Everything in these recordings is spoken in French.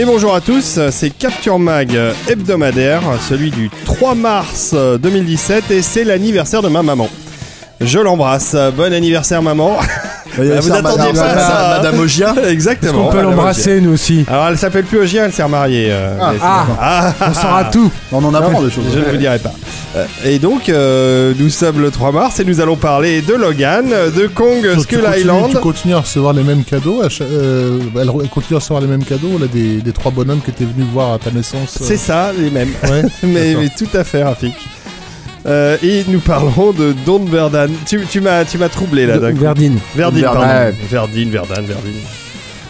Et bonjour à tous, c'est Capture Mag hebdomadaire, celui du 3 mars 2017 et c'est l'anniversaire de ma maman. Je l'embrasse, bon anniversaire maman. Ah, vous attendiez pas ça, hein Madame Ogia Exactement. On peut l'embrasser nous aussi. Alors elle s'appelle plus Ogia, elle s'est remariée. euh, mais c'est- Ah, Ah, on saura tout. On en apprend des choses. Je ne vous dirai pas. Euh, Et donc, euh, nous sommes le 3 mars et nous allons parler de Logan, de Kong tu Skull continues- Island. Tu continues à recevoir les mêmes cadeaux. à cha- euh, elle continue à recevoir les mêmes cadeaux là, des, des trois bonhommes que tu es venu voir à ta naissance. euh. C'est ça, les mêmes. Ouais. mais, D'accord. mais tout à fait, Rafik. Euh, et nous parlerons de Don Verdan. Tu, tu m'as, tu m'as troublé là. d'un coup. Verdine. Verdine, pardon. Verdine, Verdun, Verdine.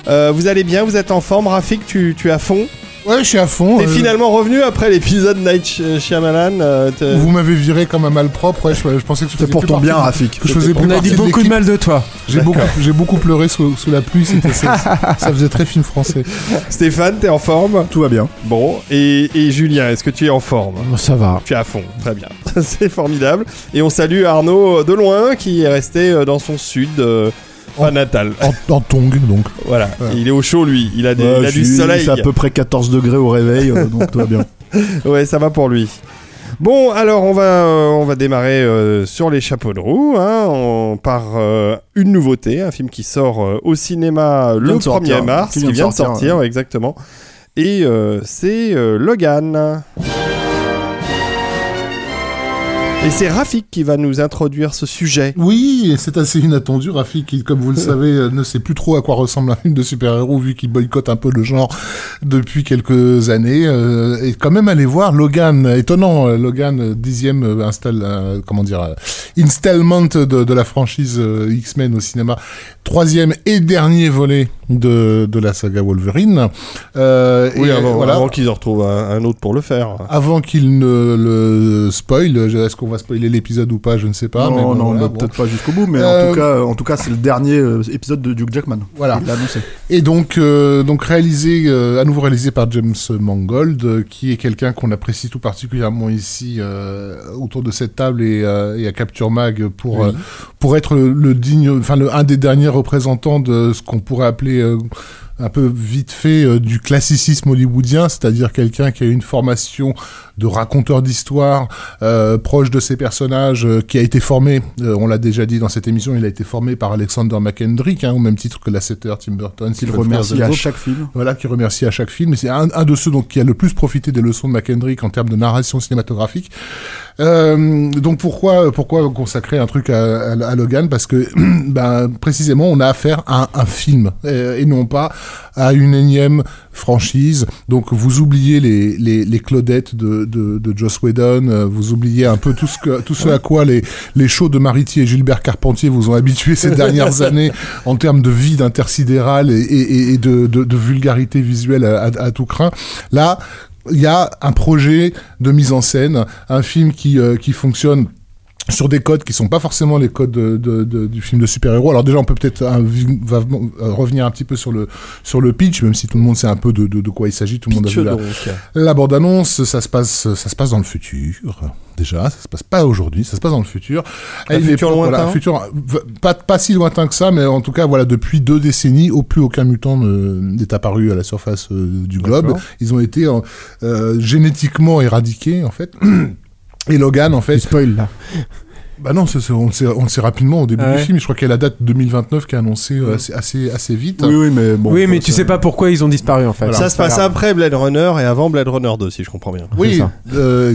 Euh, vous allez bien, vous êtes en forme, Rafik, tu, tu es à fond. Ouais, je suis à fond. T'es euh, finalement revenu après l'épisode Night Sh- Shyamalan. euh, Vous m'avez viré comme un malpropre. Ouais, je, je pensais que faisais pour ton bien, Rafik. je faisais plus On a dit beaucoup de mal de toi. J'ai beaucoup, j'ai beaucoup pleuré sous, sous la pluie. C'était ça, ça faisait très film français. Stéphane, t'es en forme? Tout va bien. Bon, et, et Julien, est-ce que tu es en forme? Ça va. Tu es à fond, très bien. C'est formidable. Et on salue Arnaud de loin qui est resté euh, dans son sud, euh, pas natal. En, en tongue, donc. Voilà, Ouais. il est au chaud lui, il a, des- Ouais, il a du suis- soleil. Il fait à peu près 14 degrés au réveil, euh, donc tout va bien. Ouais, ça va pour lui. Bon, alors on va, euh, on va démarrer euh, sur les chapeaux de roue hein, on- par euh, une nouveauté, un film qui sort au cinéma le vient de 1er sortir, mars, qui vient de sortir, exactement. Et c'est Logan. Et c'est Rafik qui va nous introduire ce sujet. Oui, et c'est assez inattendu. Rafik, qui, comme vous le savez, euh, ne sait plus trop à quoi ressemble un film de super-héros vu qu'il boycotte un peu le genre depuis quelques années. Euh, et quand même aller voir Logan, étonnant, euh, Logan, euh, dixième euh, install, euh, comment dire, installment de, de la franchise euh, X-Men au cinéma, troisième et dernier volet de, de la saga Wolverine. Euh, Oui, et, avant, voilà. avant qu'ils en retrouvent un, un autre pour le faire. Avant qu'il ne le spoil, est-ce qu'on va spoiler l'épisode ou pas, je ne sais pas. non, mais bon, non, voilà, bon. peut-être pas jusqu'au bout, mais Euh, en tout cas, en tout cas, c'est le dernier euh, épisode de Duke Jackman. Voilà. Il annoncé. Et donc, euh, donc réalisé, euh, à nouveau réalisé par James Mangold, euh, qui est quelqu'un qu'on apprécie tout particulièrement ici euh, autour de cette table et, euh, et à Capture Mag pour euh, pour être le, le digne, enfin le un des derniers représentants de ce qu'on pourrait appeler euh, un peu vite fait euh, du classicisme hollywoodien, c'est-à-dire quelqu'un qui a une formation de raconteur d'histoire euh, proche de ses personnages, euh, qui a été formé, euh, on l'a déjà dit dans cette émission, il a été formé par Alexander McKendrick, hein, au même titre que Lasseter, Tim Burton, Il Stephen remercie à chaque film. Voilà, qui remercie à chaque film. Et c'est un, un de ceux donc, qui a le plus profité des leçons de McKendrick en termes de narration cinématographique. Euh, donc pourquoi pourquoi consacrer un truc à, à- à Logan? Parce que ben, précisément on a affaire à un, un film euh, et non pas à une énième franchise. Donc vous oubliez les, les, les Claudettes de, de, de Joss Whedon, euh, vous oubliez un peu tout ce, que, tout ce à quoi les, les shows de Mariti et Gilbert Carpentier vous ont habitué ces dernières années en termes de vide intersidéral et, et, et de, de, de vulgarité visuelle à, à- à tout craint. Là, il y a un projet de mise en scène, un film qui, euh, qui fonctionne sur des codes qui sont pas forcément les codes de, de- de- du film de super-héros. Alors déjà, on peut peut-être euh, revenir un petit peu sur le sur le pitch, même si tout le monde sait un peu de, quoi il s'agit. Tout le monde a vu la, bande-annonce. Ça se passe, ça se passe dans le futur. Déjà, ça se passe pas aujourd'hui, ça se passe dans le futur. Un futur voilà, lointain un futur v- pas pas si lointain que ça, mais en tout cas, voilà, depuis deux décennies, au plus aucun mutant ne- n'est apparu à la surface euh, du globe. Ils ont été euh, euh, génétiquement éradiqués, en fait. Et Logan, en fait, Tu spoil là. Bah non, on, le sait, on le sait rapidement au début du film. Je crois qu'il y a la date 2029 qui est annoncée euh, assez, assez, assez vite. Oui, oui, mais bon. oui, mais tu sais pas pourquoi ils ont disparu en fait. ça se passe après Blade Runner et avant Blade Runner 2, si je comprends bien. Oui, euh,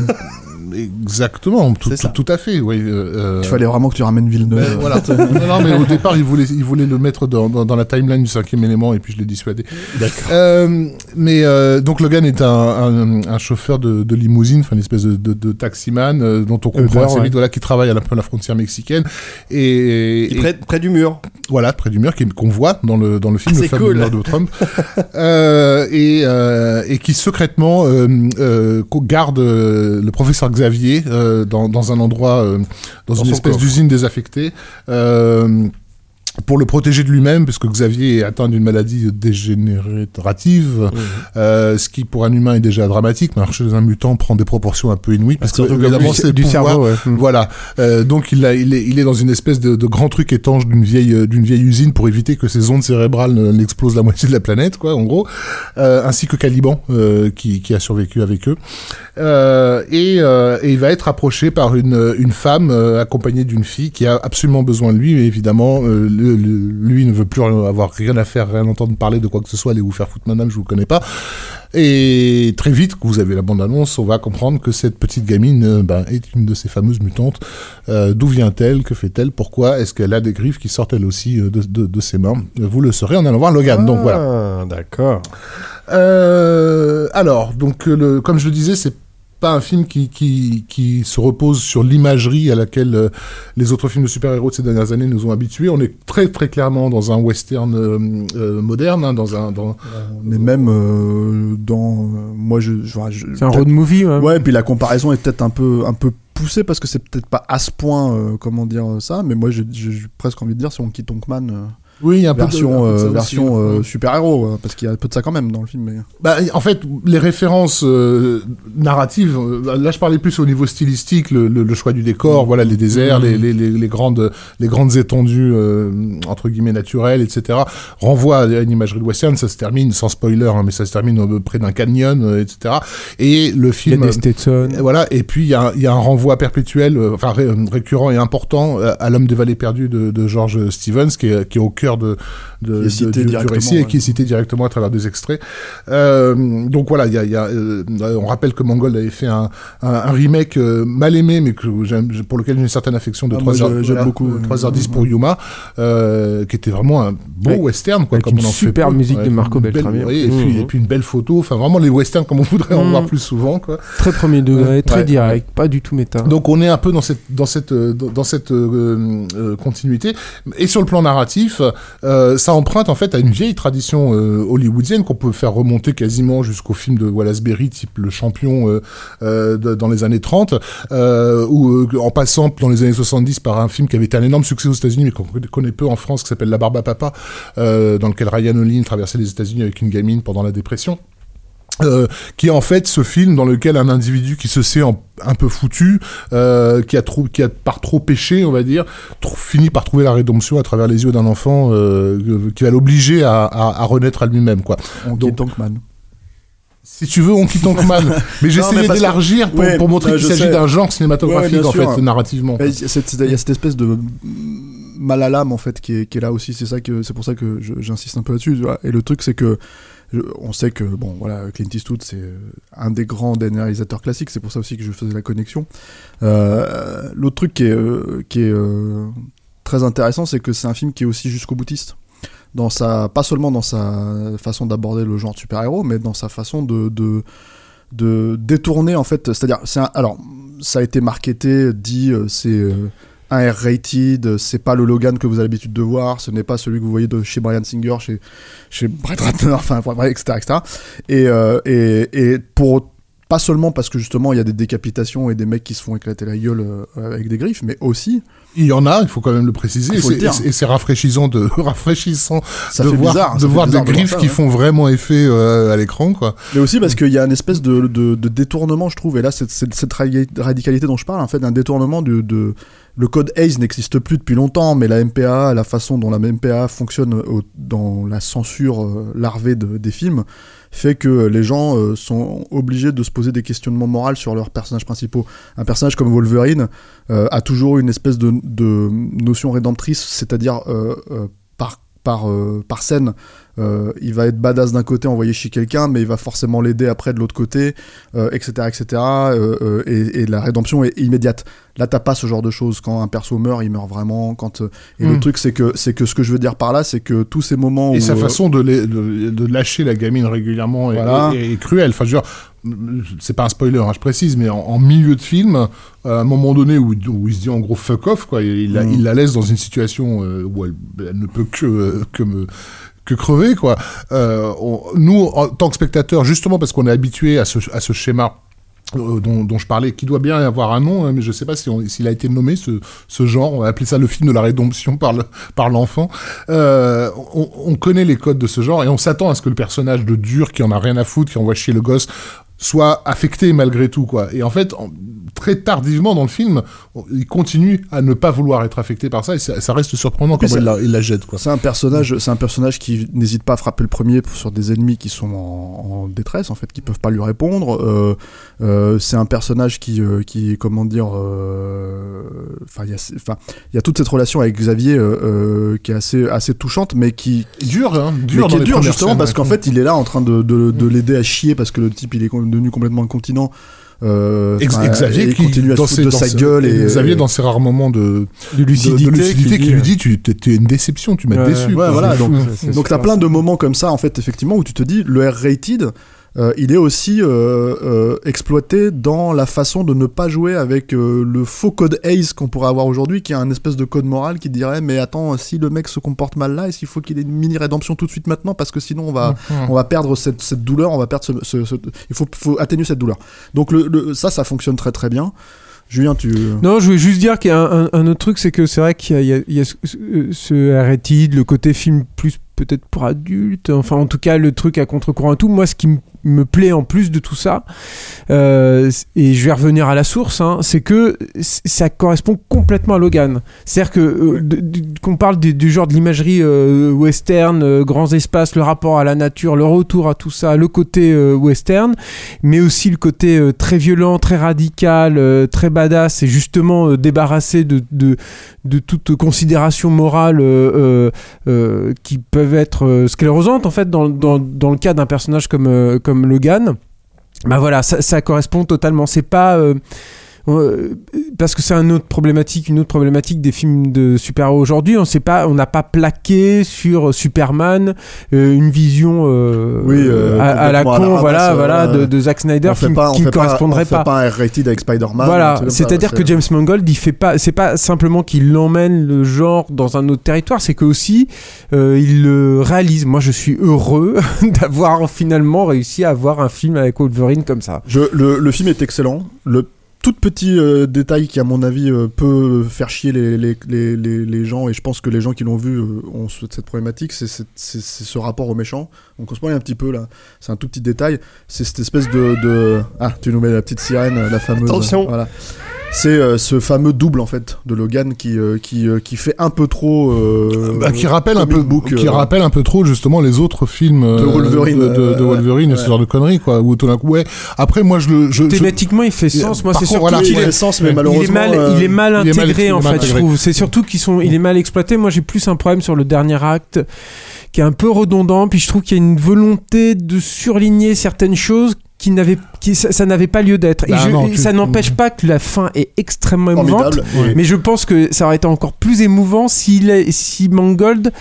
exactement, tout, tout, tout à fait. Oui, euh, Il fallait vraiment que tu ramènes Ben, Villeneuve. voilà. non, non, mais au départ, il voulait, il voulait le mettre dans, dans, dans la timeline du cinquième élément et puis je l'ai dissuadé. Euh, mais euh, donc Logan est un, un, un chauffeur de, de limousine, enfin une espèce de, de, de taximan euh, dont on comprend assez ouais. vite voilà, qui travaille à la, à la frontière mexicaine et, et- près, près du mur. voilà près du mur qui- qu'on voit dans le dans le film Ah, le fameux cool. mur de Trump euh, et euh, et qui secrètement euh, euh, garde euh, le professeur Xavier euh, dans dans un endroit euh, dans, Dans une espèce d'usine désaffectée. Euh, pour le protéger de lui-même, puisque Xavier est atteint d'une maladie dégénérative, euh, ce qui pour un humain est déjà dramatique, mais alors chez un mutant prend des proportions un peu inouïes, parce que surtout que évidemment c'est du cerveau, ouais. Mm. voilà. Euh, donc il, a, il, est, il est dans une espèce de, de grand truc étanche d'une vieille euh, d'une vieille usine pour éviter que ses ondes cérébrales ne- n'explosent la moitié de la planète, quoi, en gros. Euh, ainsi que Caliban qui, qui a survécu avec eux. Et, et il va être approché par une, une femme accompagnée d'une fille qui a absolument besoin de lui. Et évidemment, le- lui ne veut plus avoir rien à faire, rien entendre parler de quoi que ce soit. Allez vous faire foutre, madame, je vous connais pas. Et très vite, que vous avez la bande-annonce, on va comprendre que cette petite gamine euh, ben, est une de ces fameuses mutantes. Euh, D'où vient-elle Que fait-elle Pourquoi Est-ce qu'elle a des griffes qui sortent elle aussi euh, de, de, de ses mains Vous le saurez en allant voir Logan. Donc voilà. Ah, d'accord. Euh, alors, donc, le, comme je le disais, c'est pas un film qui, qui, qui se repose sur l'imagerie à laquelle euh, les autres films de super-héros de ces dernières années nous ont habitués. On est très très clairement dans un western euh, euh, moderne, hein, dans un dans Mais même dans. moi, je. je, je- C'est un road movie, ouais. Ouais, et puis la comparaison est peut-être un peu, un peu poussée parce que c'est peut-être pas à ce point, comment dire ça, mais moi j'ai presque envie de dire si on quitte Tonkman, euh, oui, il y a un peu de- version, un peu de ça euh, aussi, version hein. euh, super-héros, euh, parce qu'il y a un peu de ça quand même dans le film. Mais... Bah, en fait, les références euh, narratives, euh, là je parlais plus au niveau stylistique, le, le- le choix du décor, voilà les déserts, les, les, les, les grandes, les grandes étendues euh, entre guillemets naturelles, etc. Renvoie à une imagerie de western, ça se termine sans spoiler, hein, mais ça se termine euh, près d'un canyon, euh, etc. Et le Il y a film, des Stetson. Voilà, et puis il y, a un- il y a un renvoi perpétuel, euh, enfin ré- récurrent et important euh, à l'homme des vallées perdues de, de George Stevens, qui est, qui est au cœur de, de, Qui est cité du- récit et qui est cité directement à travers des extraits. Euh, donc voilà, il y a, il y a, euh, on rappelle que Mangold avait fait un, un, un remake euh, mal aimé, mais que pour lequel j'ai une certaine affection de Ah, moi, 3 heures, je- j'aime beaucoup, euh, 3h10 pour Yuma, euh, qui était vraiment un beau Ouais. western, quoi, Avec comme une on en fait super peu. musique de Marco belle- Beltrami. oui, et, puis, et puis une belle photo, enfin vraiment les westerns comme on voudrait en Mhm. voir plus souvent, quoi. Très premier degré, très ouais, direct, pas du tout méta. Donc on est un peu dans cette dans cette dans cette euh, euh, continuité et sur le plan narratif, euh, ça emprunte en fait à une vieille tradition euh, hollywoodienne qu'on peut faire remonter quasiment jusqu'au film de Wallace Berry type Le Champion euh, dans les années 30 euh, ou en passant dans les années 70 par un film qui avait été un énorme succès aux États-Unis mais qu'on connaît peu en France qui s'appelle La Barbe Papa dans lequel Ryan O'Leary traversait les États-Unis avec une gamine pendant la dépression. Euh, qui est en fait ce film dans lequel un individu qui se sait en- un peu foutu, euh, qui a trop, qui a par trop péché, on va dire, finit par trouver la rédemption à travers les yeux d'un enfant euh, qui va l'obliger à, à, à renaître à lui-même, quoi. On Donc- quitte Tankman. Si tu veux, on quitte Tankman, mais j'essayais d'élargir pour, Ouais, pour montrer qu'il s'agit d'un genre cinématographique Ouais, en fait, narrativement. Il y a cette- espèce de mal à l'âme en fait qui est, qui est là aussi. C'est pour ça que j'insiste un peu là-dessus. Et le truc c'est que on sait que bon voilà Clint Eastwood c'est euh, un des grands réalisateurs classiques. C'est pour ça aussi que je faisais la connexion. Euh, L'autre truc qui est euh, qui est très intéressant, c'est que c'est un film qui est aussi jusqu'au boutiste dans sa pas seulement dans sa façon d'aborder le genre super-héros, mais dans sa façon de, de de détourner en fait, c'est-à-dire alors ça a été marketé, dit c'est un R-rated, c'est pas le Logan que vous avez l'habitude de voir, ce n'est pas celui que vous voyez de chez Brian Singer, chez chez Brett Ratner, enfin etc., etc. Et, euh, et et pour pas seulement parce que justement il y a des décapitations et des mecs qui se font éclater la gueule euh, avec des griffes, mais aussi Il y en a, il faut quand même le préciser, et c'est- rafraîchissant de rafraîchissant ça de voir, bizarre, de ça fait voir des de griffes ça, qui ouais. font vraiment effet euh, à l'écran, quoi. Mais aussi parce qu'il y a une espèce de, de, de détournement, je trouve. Et là, cette radi- radicalité dont je parle, en fait, d'un détournement de, de. Le code ACE n'existe plus depuis longtemps, mais la MPA, la façon dont la MPA fonctionne au- dans la censure euh, larvée de- des films, fait que les gens euh, sont obligés de se poser des questionnements moraux sur leurs personnages principaux. Un personnage comme Wolverine euh, a toujours une espèce de, notion rédemptrice, c'est-à-dire euh, euh, euh, par scène. Euh, il va être badass d'un côté, envoyer chez quelqu'un, mais il va forcément l'aider après de l'autre côté, euh, etc., etc. euh, et, et la rédemption est immédiate. Là, t'as pas ce genre de choses. Quand un perso meurt, il meurt vraiment. Quand et le Mm. truc, c'est que c'est que ce que je veux dire par là, c'est que tous ces moments Et où sa façon de, la- de, de lâcher la gamine régulièrement est, Voilà. est- est cruelle. Enfin, je veux dire, c'est pas un spoiler, hein, je précise, mais en, en milieu de film, à un moment donné où, où il se dit en gros fuck off, quoi, il, la, Mm. il la laisse dans une situation euh, où elle, elle ne peut que, euh, que me que crever quoi. Euh, nous en tant que spectateurs, justement parce qu'on est habitué à ce, schéma euh, dont, je parlais, qui doit bien avoir un nom, hein, mais je sais pas s'il a été nommé ce, genre. On va appeler ça le film de la rédemption par le par l'enfant. Euh, on, on connaît les codes de ce genre et on s'attend à ce que le personnage de dur qui en a rien à foutre, qui envoie chier le gosse, soit affecté malgré tout quoi. Et en fait, en- très tardivement dans le film, il continue à ne pas vouloir être affecté par ça et ça, ça reste surprenant ça- il, la, il la jette quoi. C'est un personnage, c'est un personnage qui n'hésite pas à frapper le premier sur des ennemis qui sont en, en détresse, en fait, qui peuvent pas lui répondre. Euh, euh, c'est un personnage qui, euh, qui, comment dire, euh, enfin, il y a, y toute cette relation avec Xavier qui est assez, assez touchante, mais qui, Dur, hein, mais dur qui est les dur premières justement scènes, parce qu'en fait, il est là en train de, de, de l'aider à chier parce que le type il est devenu complètement incontinent. Euh, Xavier qui continue à se dans ses- de dans sa ses- gueule et Xavier dans ses rares moments de, lucidité, de lucidité qui lui dit, dit tu t'es une déception, tu m'as Ouais, déçu. Ouais, voilà, donc, donc t'as plein de moments comme ça en fait effectivement où tu te dis le R-rated euh, il est aussi euh, euh, exploité dans la façon de ne pas jouer avec le faux code ACE qu'on pourrait avoir aujourd'hui qui a un espèce de code moral qui dirait mais attends si le mec se comporte mal là est-ce qu'il faut qu'il ait une mini rédemption tout de suite maintenant? Parce que sinon on va Mhm. on va perdre cette, cette douleur on va perdre ce, ce- ce- il faut, faut atténuer cette douleur donc le, le- ça ça fonctionne très très bien Julien tu Non, je voulais juste dire qu'il y a un, un- un autre truc, c'est que c'est vrai qu'il y a, y y ce, ce- arrêtide, le côté film plus peut-être pour adultes, enfin en tout cas le truc à contre-courant et tout. Moi, ce qui m- me plaît en plus de tout ça, euh, et je vais revenir à la source, hein, c'est que ça correspond complètement à Logan. C'est-à-dire que euh, qu'on parle du, du genre de l'imagerie euh, western, grands espaces, le rapport à la nature, le retour à tout ça, le côté western, mais aussi le côté très violent, très radical, très badass, et justement débarrassé de, de, de toute considération morale qui peuvent être sclérosantes en fait dans, dans, dans le cas d'un personnage comme, comme Logan. Bah voilà, ça, correspond totalement. C'est pas euh, parce que c'est une autre problématique, une autre problématique des films de super-héros aujourd'hui. On sait pas, on n'a pas plaqué sur Superman euh, une vision euh, Oui, euh, à, à la con, voilà, voilà, de, de Zack Snyder on qui, pas, ne fait pas- correspondrait on fait pas. un R-rated avec Spider-Man Voilà, c'est-à-dire c'est- que James Mangold, il fait pas, c'est pas simplement qu'il emmène le genre dans un autre territoire, c'est que aussi il le réalise. Moi, je suis heureux d'avoir finalement réussi à avoir un film avec Wolverine comme ça. Je, le, le film est excellent. Le tout petit euh, détail qui, à mon avis, euh, peut faire chier les, les, les, les, les gens, et je pense que les gens qui l'ont vu euh, ont ce- cette problématique, c'est c'est- c'est- c'est ce rapport au méchant. Donc on se spoil un petit peu là. C'est un tout petit détail. C'est cette espèce de, de. Ah, tu nous mets la petite sirène, la fameuse. Attention. Voilà. C'est euh, ce fameux double en fait de Logan qui, euh, qui, euh, qui fait un peu trop. euh, Bah, qui rappelle un peu, book, qui euh, rappelle un peu trop justement les autres films euh, De Wolverine, de, de- de Wolverine, ouais. ce genre de conneries quoi. Où tout d'un coup, ouais. Après, moi, je le, je, je- Thématiquement, il fait sens. Moi, c'est surtout qu'il le sens, mais malheureusement. il est mal, euh, il est mal il est mal intégré en il est mal fait, je trouve. C'est surtout qu'ils sont, il est mal exploité. Moi, j'ai plus un problème sur le dernier acte qui est un peu redondant. Puis je trouve qu'il y a une volonté de surligner certaines choses qui n'avaient, qui ça, ça n'avait pas lieu d'être. Bah et je- non, et tu- ça n'empêche pas que la fin est extrêmement émouvante. Mais je pense que ça aurait été encore plus émouvant est- si Mangold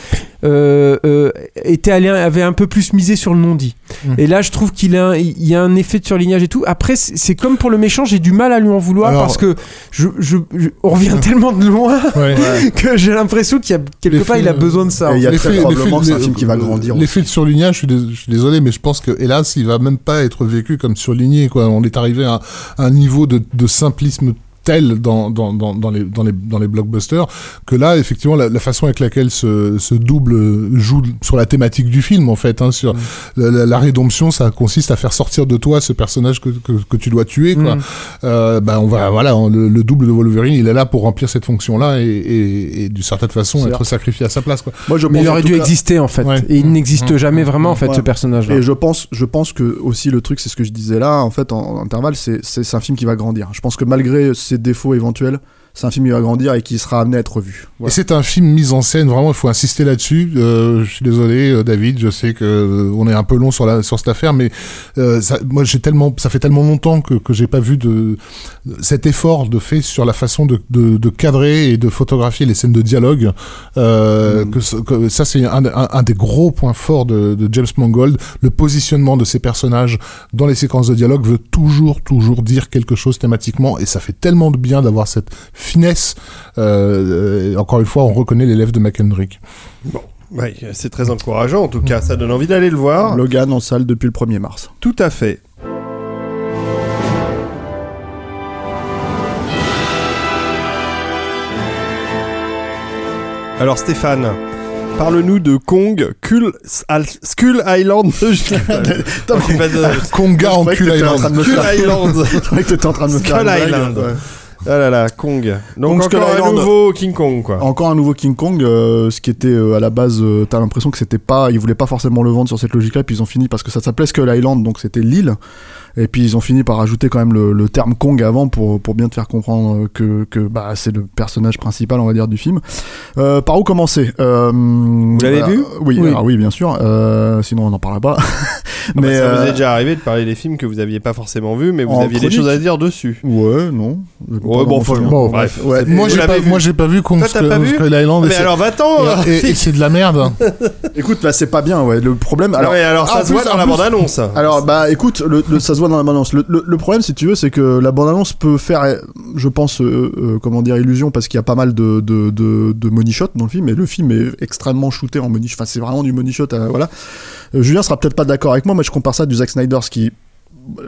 euh, euh, était allé, avait un peu plus misé sur le non-dit. Mm. Et là, je trouve qu'il a, il y a un effet de surlignage et tout. Après, c'est comme pour le méchant, j'ai du mal à lui en vouloir Alors- parce que je, je- je- on revient tellement de loin ouais. que j'ai l'impression qu'il y a quelque part, il a euh, besoin de ça. Il y a L'effet- très probablement l'effet- que c'est un film qui va grandir L'effet de surlignage, je suis, dés- je suis désolé, mais je pense que hélas, il va même pas être vécu comme surligné. Quoi. On est arrivé à, un niveau de simplisme tel dans, dans, dans, dans, les, dans, les, dans les blockbusters que là, effectivement, la, la façon avec laquelle ce, ce double joue sur la thématique du film, en fait, hein, sur Mm. la, la- la rédemption, ça consiste à faire sortir de toi ce personnage que, que, que tu dois tuer, quoi. Mm. Euh, bah, on va, voilà, on- le, le double de Wolverine, il est là pour remplir cette fonction-là et, et, et d'une certaine façon être vrai. sacrifié à sa place, quoi. Moi, je Mais pense il aurait dû cas- exister en fait. Ouais. Et il n'existe Mmh. jamais vraiment en fait Ouais. ce personnage-là. Et je pense, je pense que aussi le truc, c'est ce que je disais là, en fait, en, en intervalle, c'est c'est c'est un film qui va grandir. Je pense que malgré défauts éventuels, c'est un film qui va grandir et qui sera amené à être revu. Et c'est un film mis en scène, vraiment, il faut insister là-dessus. Euh, je suis désolé, euh, David, je sais que euh, on est un peu long sur la sur cette affaire, mais euh, ça, moi j'ai tellement, ça fait tellement longtemps que que j'ai pas vu de cet effort de fait sur la façon de, de, de cadrer et de photographier les scènes de dialogue. Euh, Mm. que, ce- que ça c'est un, un, un des gros points forts de, de James Mangold. Le positionnement de ses personnages dans les séquences de dialogue veut toujours toujours dire quelque chose thématiquement, et ça fait tellement de bien d'avoir cette finesse. Euh, encore une fois, on reconnaît l'élève de McKendrick. Ouais, c'est très encourageant en tout cas, ça donne envie d'aller le voir. Logan en salle depuis le 1er mars. Tout à fait. Alors Stéphane, parle-nous de Kong Skull, Al- Skull Island. Je en faire- Island. Je croyais que t'étais en train de me faire Skull. Island. Ah là là, Kong. Donc Kong encore un nouveau King Kong quoi. Encore un nouveau King Kong, euh, ce qui était euh, à la base, euh, t'as l'impression que c'était pas, ils voulaient pas forcément le vendre sur cette logique-là, puis ils ont fini parce que ça s'appelait Skull Island, donc c'était l'île, et puis ils ont fini par ajouter quand même le, le terme Kong avant pour pour bien te faire comprendre que que bah c'est le personnage principal, on va dire, du film. Euh, par où commencer? Euh, Vous l'avez vu? Oui, Oui. alors oui, bien sûr. Euh, sinon on n'en parlera pas. Ah bah, Mais ça vous euh, est déjà arrivé de parler des films que vous aviez pas forcément vus, mais vous En aviez des choses à dire dessus. ouais, non. Ouais, bon, enfin, Bon, bref. ouais. Moi j'ai pas, vu moi j'ai pas vu Kong Skull Island. Mais alors va-t'en et, et- et c'est de la merde. Écoute, là c'est pas bien, ouais. Le problème, Alors, alors. alors ça Ah, se voit dans la bande-annonce. Alors bah écoute, le- ça se voit dans la bande-annonce. Le, problème, si tu veux, c'est que la bande-annonce peut faire, je pense, euh, euh, comment dire, illusion parce qu'il y a pas mal de, de, de, money shot dans le film, et le film est extrêmement shooté en money. Enfin, c'est vraiment du money shot. euh, voilà. Julien sera peut-être pas d'accord avec moi, mais je compare ça à du Zack Snyder, ce qui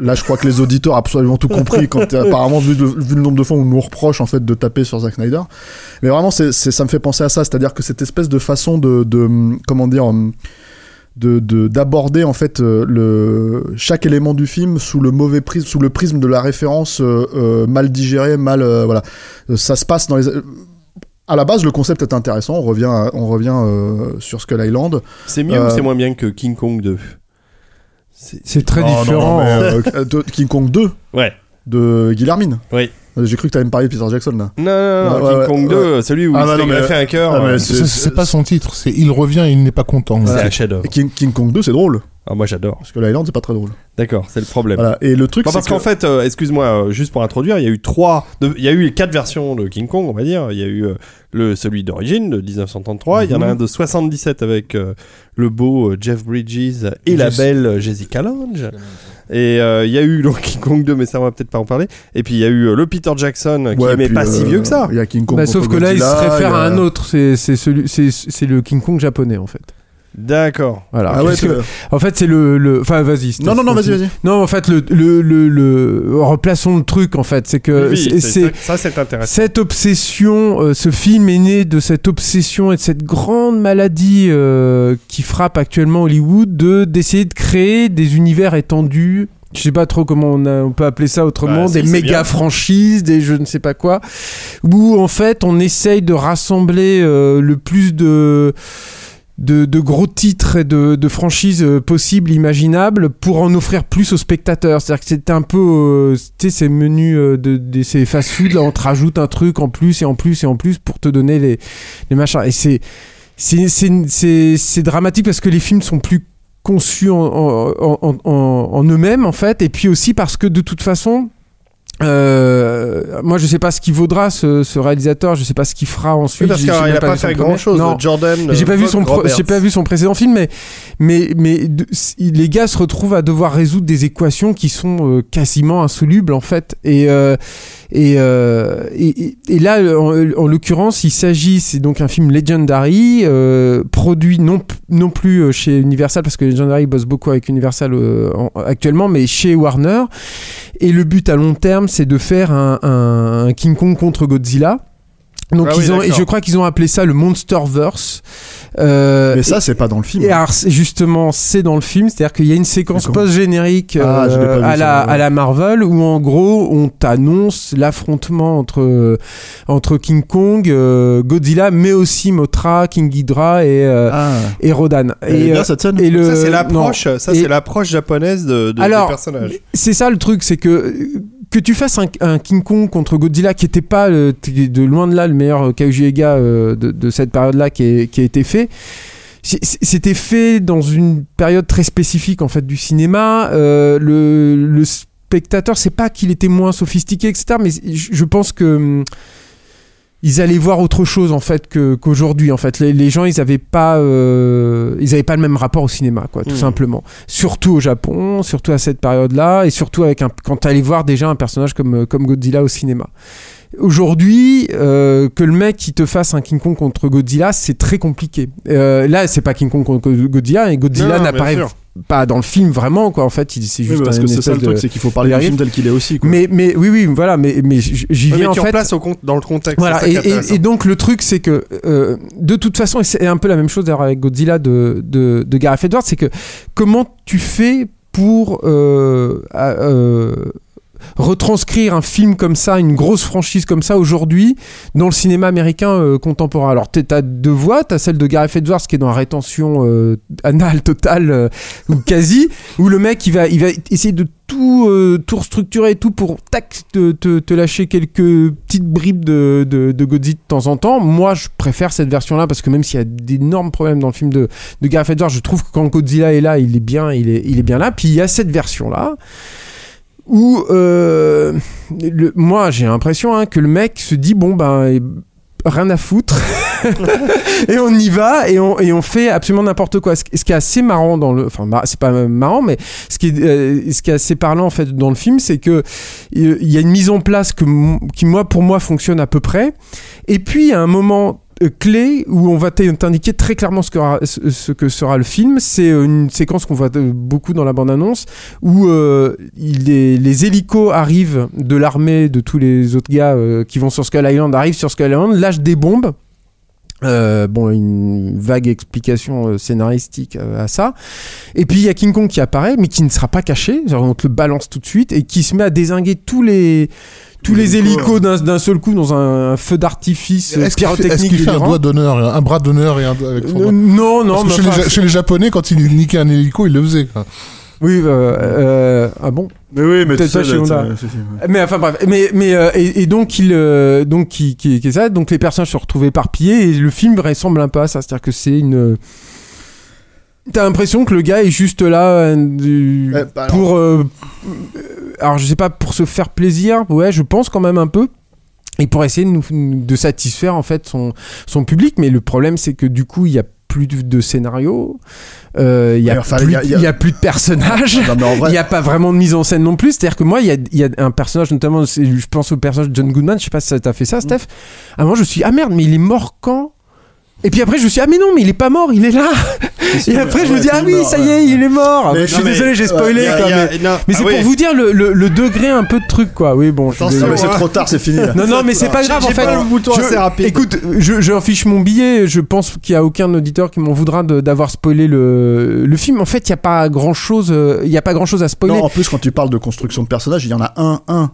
Là, je crois que les auditeurs ont absolument tout compris quand apparemment vu le, nombre de fois où on nous reproche en fait de taper sur Zack Snyder. Mais vraiment, c'est, c'est- ça me fait penser à ça, c'est-à-dire que cette espèce de façon de, hum, comment dire, hum, de, de- d'aborder en fait euh, le chaque élément du film sous le mauvais prisme, sous le prisme de la référence euh, euh, mal digérée, mal euh, voilà. Ça se passe dans les à la base, le concept est intéressant. On revient, à- on revient euh, sur Skull Island. C'est mieux Euh, ou c'est moins bien que King Kong 2 C'est- très non, différent. non, mais, euh, King Kong 2 Ouais. de Guillermin. Oui. J'ai cru que t'allais me parler de Peter Jackson là. Non, non, non, Ouais, King ouais, Kong ouais. 2, celui où Ah, il bah s'est non, mais- greffé un cœur. Ah, euh, c'est- pas son titre, c'est Il revient et il n'est pas content. C'est un King, King Kong 2, c'est drôle. Ah, moi j'adore. Parce que Island, c'est pas très drôle. D'accord, c'est le problème. Voilà. Et le truc, parce que- qu'en fait, euh, excuse-moi, euh, juste pour introduire, il y a eu trois, de- il y a eu les quatre versions de King Kong, on va dire. Il y a eu euh, le celui d'origine de 1933, il y en a Mhm. un de 77 avec euh, le beau euh, Jeff Bridges et la belle euh, Jessica Lange. Et euh, il y a eu donc King Kong 2, mais ça on va peut-être pas en parler. Et puis il y a eu euh, le Peter Jackson qui Ouais, est mais puis, pas si euh, vieux que ça. Il y a King Kong. Bah, sauf que là, il se réfère à un autre. C'est c'est celui, c'est c'est le King Kong japonais en fait. D'accord. Voilà. Ah ouais, que- en fait, c'est le, le. Enfin, vas-y. Non, non, non, vas-y, vas-y. Non, en fait, le, le, le, le- replaçons le truc. En fait, c'est que Oui, c'est- c'est- c'est ça c'est intéressant. cette obsession. euh, ce film est né de cette obsession et de cette grande maladie euh, qui frappe actuellement Hollywood de d'essayer de créer des univers étendus. Je sais pas trop comment on, a- on peut appeler ça autrement, Bah, des méga bien. franchises, des je ne sais pas quoi, où en fait on essaye de rassembler euh, le plus de de, gros titres et de, franchises euh, possibles, imaginables, pour en offrir plus aux spectateurs. C'est-à-dire que c'était un peu, euh, ces menus euh, de, ces fast-food, là, on te rajoute un truc en plus et en plus et en plus pour te donner les, les machins. Et c'est, c'est, c'est, c'est, dramatique parce que les films sont plus conçus en, en, en eux-mêmes, en fait, et puis aussi parce que de toute façon, euh, moi je sais pas ce qu'il vaudra ce, ce réalisateur, je sais pas ce qu'il fera ensuite. Oui, parce qu'il même a pas fait grand chose. Non. Jordan. J'ai pas vu son j'ai pas vu son précédent film mais mais mais de- les gars se retrouvent à devoir résoudre des équations qui sont euh, quasiment insolubles en fait et euh, et, euh, et, et- là en, en l'occurrence il s'agit c'est donc un film Legendary euh, produit non non plus euh, chez Universal parce que Legendary bosse beaucoup avec Universal euh, en- actuellement mais chez Warner et le but à long terme c'est de faire un, un- un King Kong contre Godzilla. Donc Ah oui, ils ont, et je crois qu'ils ont appelé ça le Monsterverse. Euh, Mais ça, c'est pas dans le film. et alors, justement, c'est dans le film, c'est-à-dire qu'il y a une séquence post-générique Ah, euh, à, la, ouais. à la Marvel où en gros on t'annonce l'affrontement entre, euh, entre King Kong, euh, Godzilla, mais aussi Mothra, King Ghidorah et, euh, Ah, et Rodan. Et, bien cette scène. et le, Ça, c'est non. l'approche, ça, Et- c'est l'approche japonaise de, de- Alors, des personnages. C'est ça le truc, c'est que que tu fasses un, un King Kong contre Godzilla qui était pas de loin de là le meilleur Kaiji Ega euh, de, de cette période-là qui, est- qui a été fait. C'était fait dans une période très spécifique en fait du cinéma. Euh, le, le spectateur, c'est pas qu'il était moins sophistiqué, etc. Mais je pense que hum, ils allaient voir autre chose en fait qu'aujourd'hui. En fait, les, les gens, ils avaient pas, euh, ils avaient pas le même rapport au cinéma, quoi, tout Mhm. simplement. Surtout au Japon, surtout à cette période-là, et surtout avec un, quand t'allais voir déjà un personnage comme comme Godzilla au cinéma. Aujourd'hui, euh, que le mec qui te fasse un King Kong contre Godzilla, c'est très compliqué. Euh, là, c'est pas King Kong contre Godzilla, et Godzilla n'apparaît pas dans le film vraiment, quoi. En fait, c'est Oui, juste parce un que c'est ça le truc, c'est qu'il faut parler du film tel qu'il est aussi. quoi. Mais, mais oui, oui, voilà, mais, mais j'y viens mais en fait. au con- dans le contexte. Voilà, et, donc le truc, c'est que euh, de toute façon, et c'est un peu la même chose d'ailleurs avec Godzilla de, de, de Gareth Edwards, c'est que comment tu fais pour euh, euh, retranscrire un film comme ça, une grosse franchise comme ça aujourd'hui dans le cinéma américain euh, contemporain. Alors tu as deux voix, tu as celle de Gareth Edwards qui est dans la rétention euh, anale totale euh, ou quasi, où le mec il va, il va essayer de tout, tout restructurer tout pour te, te- te lâcher quelques petites bribes de, de, de Godzilla de temps en temps. Moi je préfère cette version-là parce que même s'il y a d'énormes problèmes dans le film de, de Gareth Edwards, je trouve que quand Godzilla est là, il est bien, il est, il est bien là. Puis il y a cette version-là où euh, le- moi j'ai l'impression hein, que le mec se dit bon ben rien à foutre. Et on y va et on, et on fait absolument n'importe quoi. Ce, qui est assez marrant dans le enfin c'est pas marrant mais ce qui est euh, ce qui est assez parlant en fait dans le film c'est que euh, il y a une mise en place que qui moi pour moi fonctionne à peu près. Et puis a un moment clé où on va t'indiquer très clairement ce que, sera le film. C'est euh, une séquence qu'on voit euh, beaucoup dans la bande-annonce où euh, est- les hélicos arrivent de l'armée de tous les autres gars euh, qui vont sur Skull Island, arrivent sur Skull Island, lâchent des bombes. Euh, bon, une vague explication euh, scénaristique euh, à ça. Et puis il y a King Kong qui apparaît, mais qui ne sera pas caché. On te le balance tout de suite et qui se met à désinguer tous les tous Les hélicos, d'un d'un seul coup dans un, feu d'artifice euh, Est-ce qu'il fait, est-ce pyrotechnique. qu'il fait un doigt d'honneur, un bras d'honneur et un avec son Euh, doigt Non, non, Parce que chez, les, enfin, Ja- chez les Japonais, quand ils niquaient un hélico, ils le faisaient. quoi. oui, euh, euh, ah bon. Mais oui, mais chez Honda. si, ouais. Mais enfin bref, mais mais euh, et, et donc il euh, donc qui qui, qui est ça, donc les personnages se retrouvent éparpillés et le film ressemble un peu à ça, c'est-à-dire que c'est une T'as l'impression que le gars est juste là euh, bah pour euh, euh, alors je sais pas pour se faire plaisir, ouais, je pense quand même un peu et pour essayer de nous de satisfaire en fait son son public, mais le problème c'est que du coup il y a plus de, de scénario, euh, il y, a Ouais, enfin, plus- il y a- plus de personnages. Il n'y a pas vraiment de mise en scène non plus. C'est-à-dire que moi, il y y a un personnage, notamment, je pense au personnage de John Goodman. Je sais pas si ça t'a fait ça, Steph. À un moment, je me suis dit, ah merde, mais il est mort quand? Et puis après, je me suis dit, ah mais non, mais il est pas mort, il est là. Et après, je me dis, ah oui, ça y est, il est mort. Mais je suis non, mais- désolé, j'ai ouais, spoilé. y a- quoi, y a- mais non, mais ah c'est oui. pour vous dire le, le- le degré un peu de truc, quoi. Oui, bon. je suis Attention, désolé. mais c'est trop tard, c'est fini. là. Non, non, mais c'est pas J'ai- grave en j'ai fait. pas le bouton Je- assez rapide. Écoute, je, je fiche mon billet. Je pense qu'il y a aucun auditeur qui m'en voudra de- d'avoir spoilé le, le film. En fait, il y a pas grand chose. Il y a pas grand chose à spoiler. Non, en plus, quand tu parles de construction de personnages, il y en a un, un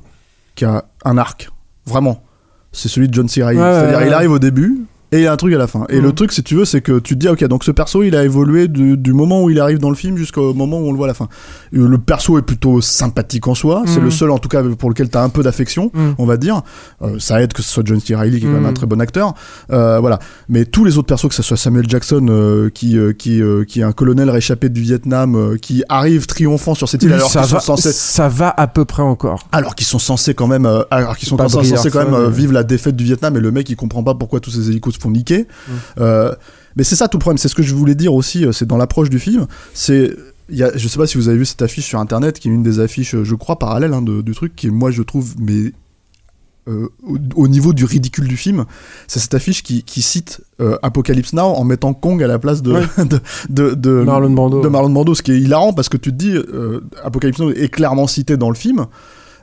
qui a un arc. Vraiment. C'est celui de John C. Reilly. Ouais, ouais, C'est-à-dire, ouais. il arrive au début. Et il y a un truc à la fin. Et Mhm. le truc, si tu veux, c'est que tu te dis, ok, donc ce perso, il a évolué du, du moment où il arrive dans le film jusqu'au moment où on le voit à la fin. Euh, Le perso est plutôt sympathique en soi. C'est Mhm. le seul, en tout cas, pour lequel tu as un peu d'affection, Mm. on va dire. Euh, ça aide que ce soit John C. Reilly, qui est quand même Mhm. un très bon acteur. Euh, voilà. Mais tous les autres persos, que ce soit Samuel Jackson, euh, qui, qui, qui est un colonel réchappé du Vietnam, qui arrive triomphant sur cette île Lui, alors qu'ils sont va, censés ça va à peu près encore. alors qu'ils sont censés quand même alors qu'ils sont Pas censés Brie quand même Larson, mais- vivre la défaite du Vietnam et le mec il comprend pas pourquoi tous ces hélicos font niquer Mm. Euh, mais c'est ça tout le problème c'est ce que je voulais dire aussi euh, c'est dans l'approche du film c'est je sais pas si vous avez vu cette affiche sur internet qui est une des affiches euh, je crois parallèles hein, de- du truc qui est moi je trouve mais euh, au, au niveau du ridicule du film, c'est cette affiche qui, qui cite euh, Apocalypse Now en mettant Kong à la place de, Ouais. de, de, de- Marlon Brando. de Marlon Brando, ce qui est hilarant parce que tu te dis, euh, Apocalypse Now est clairement cité dans le film.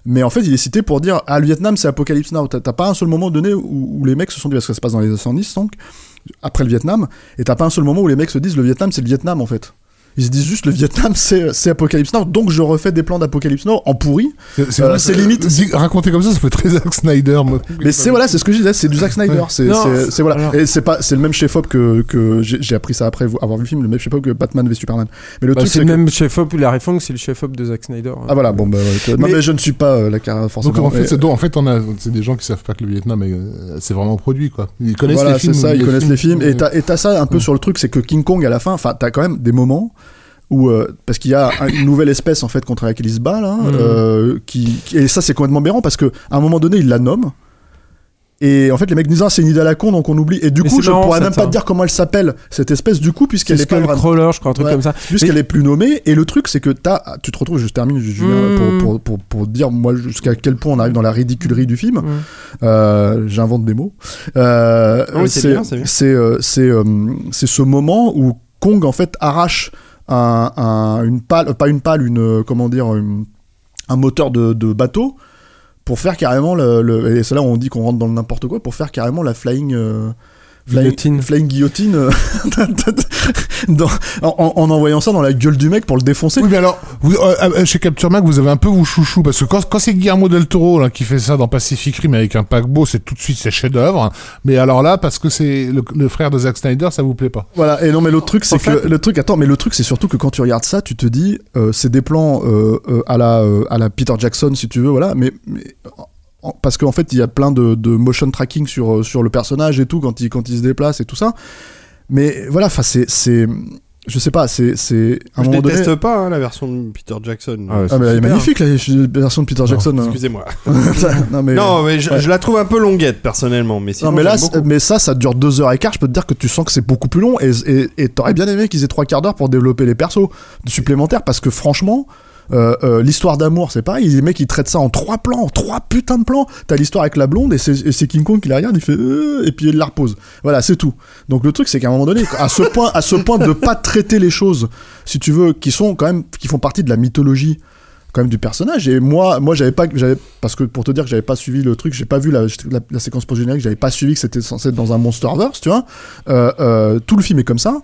Mais en fait, il est cité pour dire Ah, le Vietnam, c'est Apocalypse Now. T'as pas un seul moment donné où, les mecs se sont dit, parce que ça se passe dans les années 70, donc, après le Vietnam, et t'as pas un seul moment où les mecs se disent Le Vietnam, c'est le Vietnam, en fait. Ils se disent juste le Vietnam, c'est c'est Apocalypse Now, donc je refais des plans d'Apocalypse Now en pourri. C'est Euh, limite- Raconté comme ça, ça fait très Zack Snyder. moi. Mais c'est voilà, c'est ce que je disais, c'est du Zack Snyder. C'est voilà, alors- et c'est pas, c'est le même chef-op que que j'ai appris ça après vo- avoir vu le film, le même chef-op que Batman v Superman. Mais le Bah, truc c'est le que- même chef-op, Larry Fong, c'est le chef-op de Zack Snyder. ah voilà, bon bah ouais, non Mais- mais je ne suis pas euh, la carrière forcément. Donc en fait, mais- donc, en fait, on a, c'est des gens qui savent pas que le Vietnam, euh, c'est vraiment produit quoi. Ils connaissent voilà, les films. c'est ça, ils connaissent les films. Et mais- t'as et t'as ça un peu sur le truc, c'est que King Kong à la fin, enfin, t'as quand même des moments où euh, parce qu'il y a un- une nouvelle espèce en fait contre laquelle il se bat là, euh, qui, qui- et ça c'est complètement aberrant parce que à un moment donné il la nomme. Et en fait, les mecs disent ah, c'est une idée à la con, donc on oublie. Et du Mais coup, je marrant, pourrais même pas te dire comment elle s'appelle cette espèce du coup, puisqu'elle est pas Skullcrawler, je crois, un truc Ouais. comme ça. puisqu'elle est plus nommée. Et le truc, c'est que t'as, tu te retrouves, je termine, Julien, Mm. pour, pour, pour, pour dire moi jusqu'à quel point on arrive dans la ridiculerie du film. Mm. Euh, J'invente des mots. Euh, Ah c'est c'est c'est ce moment où Kong en fait arrache un, un- une pale, pas une pale, une euh, comment dire, un moteur de, bateau pour faire carrément le, le- et c'est là où on dit qu'on rentre dans le n'importe quoi pour faire carrément la flying euh, flying Guillotine. flying guillotine euh, dans- en, en- en envoyant ça dans la gueule du mec pour le défoncer. Oui, mais alors, vous, euh, euh, chez Capture Mag, vous avez un peu vous chouchou, parce que quand, quand c'est Guillermo del Toro là, qui fait ça dans Pacific Rim avec un paquebot, c'est tout de suite ses chefs-d'œuvre. Mais alors là, parce que c'est le, le frère de Zack Snyder, ça vous plaît pas Voilà, et non, mais l'autre truc, c'est que fait- le truc, attends, mais le truc, c'est surtout que quand tu regardes ça, tu te dis, euh, c'est des plans euh, euh, à la euh, à la Peter Jackson, si tu veux, voilà, mais, mais parce qu'en fait, il y a plein de, de motion tracking sur euh, sur le personnage et tout quand il quand il se déplace et tout ça. Mais voilà, enfin, c'est c'est je sais pas, c'est c'est Je moment donné. déteste pas hein, la version de Peter Jackson. Ah ouais, Ah, mais elle est magnifique la la version de Peter Jackson. hein. Excusez-moi. non mais Non, mais je, ouais. je la trouve un peu longuette personnellement, mais sinon non mais là, mais ça, ça dure deux heures et quart. Je peux te dire que tu sens que c'est beaucoup plus long et t'aurais bien aimé qu'ils aient trois quarts d'heure pour développer les persos supplémentaires parce que franchement. Euh, euh, l'histoire d'amour, c'est pareil. Les mecs, ils traitent ça en trois plans, en trois putains de plans. T'as l'histoire avec la blonde et c'est King Kong qui la regarde, il fait euh, et puis il la repose. Voilà, c'est tout. Donc le truc, c'est qu'à un moment donné, à ce point, à ce point de pas traiter les choses, si tu veux, qui sont quand même, qui font partie de la mythologie quand même du personnage et moi moi j'avais pas parce que pour te dire que j'avais pas suivi le truc j'ai pas vu la, séquence post générique j'avais pas suivi que c'était censé être dans un monsterverse tu vois tout le film est comme ça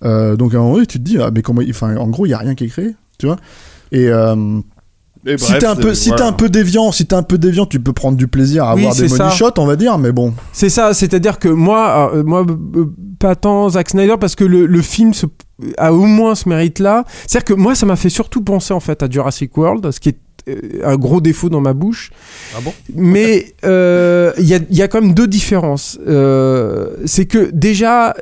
donc à un moment donné tu te dis ah, mais comment en gros il y a rien qui est créé tu vois et euh, Et si t'es un peu si voilà. t'es un peu déviant si t'es un peu déviant tu peux prendre du plaisir à Oui, avoir des money shots on va dire mais bon C'est ça, c'est-à-dire que moi, euh, moi, euh, pas tant Zack Snyder parce que le, le film se- a au moins ce mérite-là. C'est-à-dire que moi, ça m'a fait surtout penser en fait à Jurassic World, ce qui est euh, un gros défaut dans ma bouche. Ah bon? Mais euh, il y, a, il y a quand même deux différences. Euh, c'est que déjà,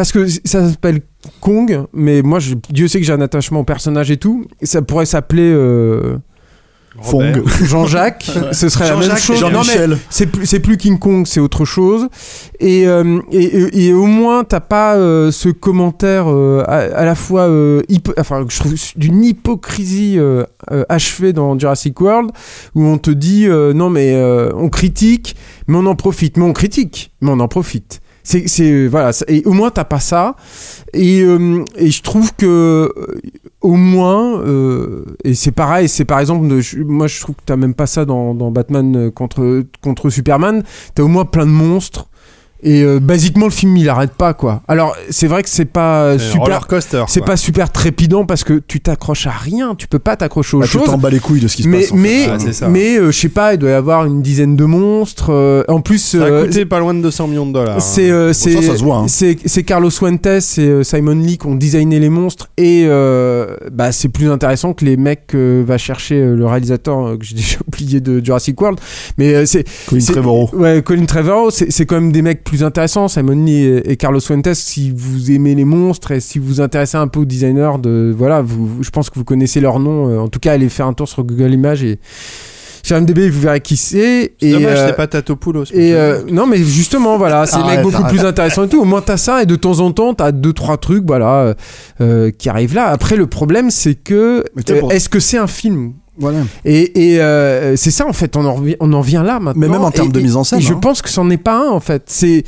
parce que ça s'appelle Kong, mais moi, je- Dieu sait que j'ai un attachement au personnage et tout. Ça pourrait s'appeler euh. Jean-Jacques. ce serait la même chose. Jean-Michel c'est plus, King Kong, c'est autre chose. Et, euh, et, et- et au moins, t'as pas euh, ce commentaire euh, à, à la fois enfin, je trouve d'une hypocrisie achevée dans Jurassic World, où on te dit non mais on critique, mais on en profite, mais on critique, mais on en profite. C'est, voilà, et au moins t'as pas ça. Et, euh, et je trouve que euh, au moins, euh, et c'est pareil, c'est par exemple, moi je trouve que t'as même pas ça dans, dans Batman contre, contre Superman, t'as au moins plein de monstres. Et euh, basiquement le film il arrête pas quoi. Alors c'est vrai que c'est pas euh, super, c'est pas super trépidant parce que tu t'accroches à rien, tu peux pas t'accrocher aux Bah, tu choses. t'en bats les couilles de ce qui se Mais passe en fait. mais Ah, ça. mais euh, je sais pas, il doit y avoir une dizaine de monstres. euh, en plus, Ça a euh, coûté pas loin de 200 millions de dollars. c'est hein. euh, c'est ça, ça se voit, hein. c'est c'est Carlos Fuentes et euh, Simon Lee qui ont designé les monstres et euh, bah c'est plus intéressant que les mecs que va chercher euh, le réalisateur euh, que j'ai déjà oublié de Jurassic World mais euh, c'est Colin c'est- Trevorrow Ouais, Colin Trevorrow, c'est c'est quand même des mecs plus intéressants, Simon Lee et, et Carlos Fuentes. Si vous aimez les monstres et si vous vous intéressez un peu aux designers, de, voilà, vous, vous- je pense que vous connaissez leur nom. Euh, En tout cas, allez faire un tour sur Google Images et sur MDB, vous verrez qui c'est. C'est Et, dommage, euh, c'est pas Tatopoulos. et euh, non, mais justement, voilà, c'est des mecs Arrête, beaucoup plus intéressants et tout. Au moins, t'as ça, et de temps en temps, t'as deux, trois trucs, voilà, euh, qui arrivent là. Après, le problème, c'est que, euh, pour- est-ce que c'est un film? Voilà Et, et, euh, c'est ça, en fait, on en, revient- on en vient là maintenant. Mais même en termes Et- de mise en scène, et je hein. pense que c'en est pas un, en fait. C'est.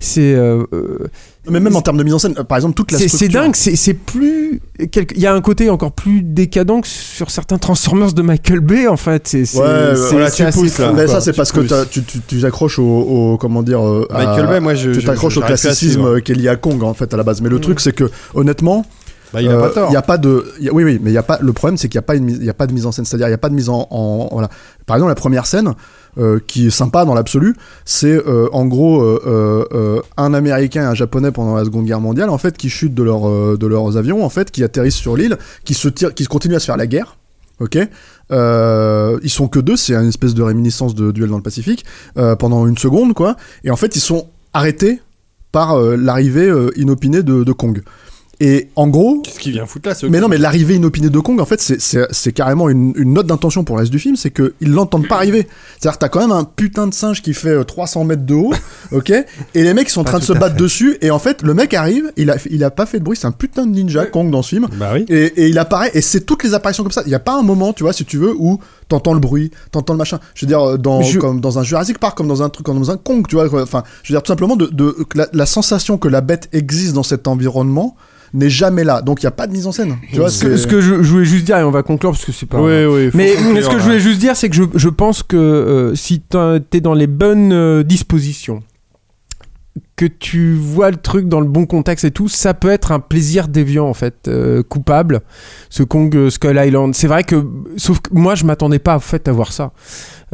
C'est. euh, euh, Mais même en termes de mise en scène, par exemple, toute la c'est c'est structure. dingue, c'est c'est plus. quelque- Il y a un côté encore plus décadent que sur certains Transformers de Michael Bay, en fait. C'est c'est- Ouais, c'est- voilà, c'est tu assez pousses, là. fou, Mais ça, c'est tu parce que pousses. tu tu- tu t'accroches au, au- comment dire à- Michael Bay, moi, je. tu je- t'accroches au classicisme qui est lié à Kong en fait à la base. Mais le truc c'est que honnêtement, Bah, il a euh, pas tort. y a pas de, y a- oui oui, mais il y a pas. Le problème c'est qu'il y a pas une, mise- il y a pas de mise en scène. C'est-à-dire il y a pas de mise en, en- voilà. Par exemple la première scène. euh, qui est sympa dans l'absolu, c'est euh, en gros euh, un Américain et un Japonais pendant la Seconde Guerre mondiale en fait qui chutent de, leur, de leurs avions en fait, qui atterrissent sur l'île, qui se tirent, qui continuent à se faire la guerre. Ok, ils sont que deux, c'est une espèce de réminiscence de duel dans le Pacifique pendant une seconde quoi, et en fait ils sont arrêtés par l'arrivée inopinée de, de Kong. Et en gros, Qu'est-ce qu'il vient foutre là, ce mais non, mais l'arrivée inopinée de Kong, en fait, c'est- carrément une, une note d'intention pour le reste du film, c'est qu'ils l'entendent pas arriver. C'est-à-dire que t'as quand même un putain de singe qui fait euh, 300 mètres de haut, ok Et les mecs ils sont en train de se battre fait. dessus, et en fait, le mec arrive, il a, il a pas fait de bruit, c'est un putain de ninja, Kong, dans ce film. Bah oui. Et, et il apparaît, et c'est toutes les apparitions comme ça. Il n'y a pas un moment, tu vois, si tu veux, où t'entends le bruit, t'entends le machin. Je veux dire, euh, dans, Je- comme dans un Jurassic Park, comme dans un truc, comme dans un Kong, tu vois. Enfin, je veux dire, tout simplement, de, la, la sensation que la bête existe dans cet environnement n'est jamais là. Donc, il n'y a pas de mise en scène. Tu vois, Ce que, c'est- ce que je, je voulais juste dire, et on va conclure parce que c'est pas. Oui, oui. Mais conclure, mais ce que je voulais juste dire, c'est que je, je pense que euh, si t'as- t'es dans les bonnes euh, dispositions, que tu vois le truc dans le bon contexte et tout, ça peut être un plaisir déviant en fait, euh, coupable. Ce Kong euh, Skull Island, c'est vrai que, sauf que moi je m'attendais pas en fait à voir ça.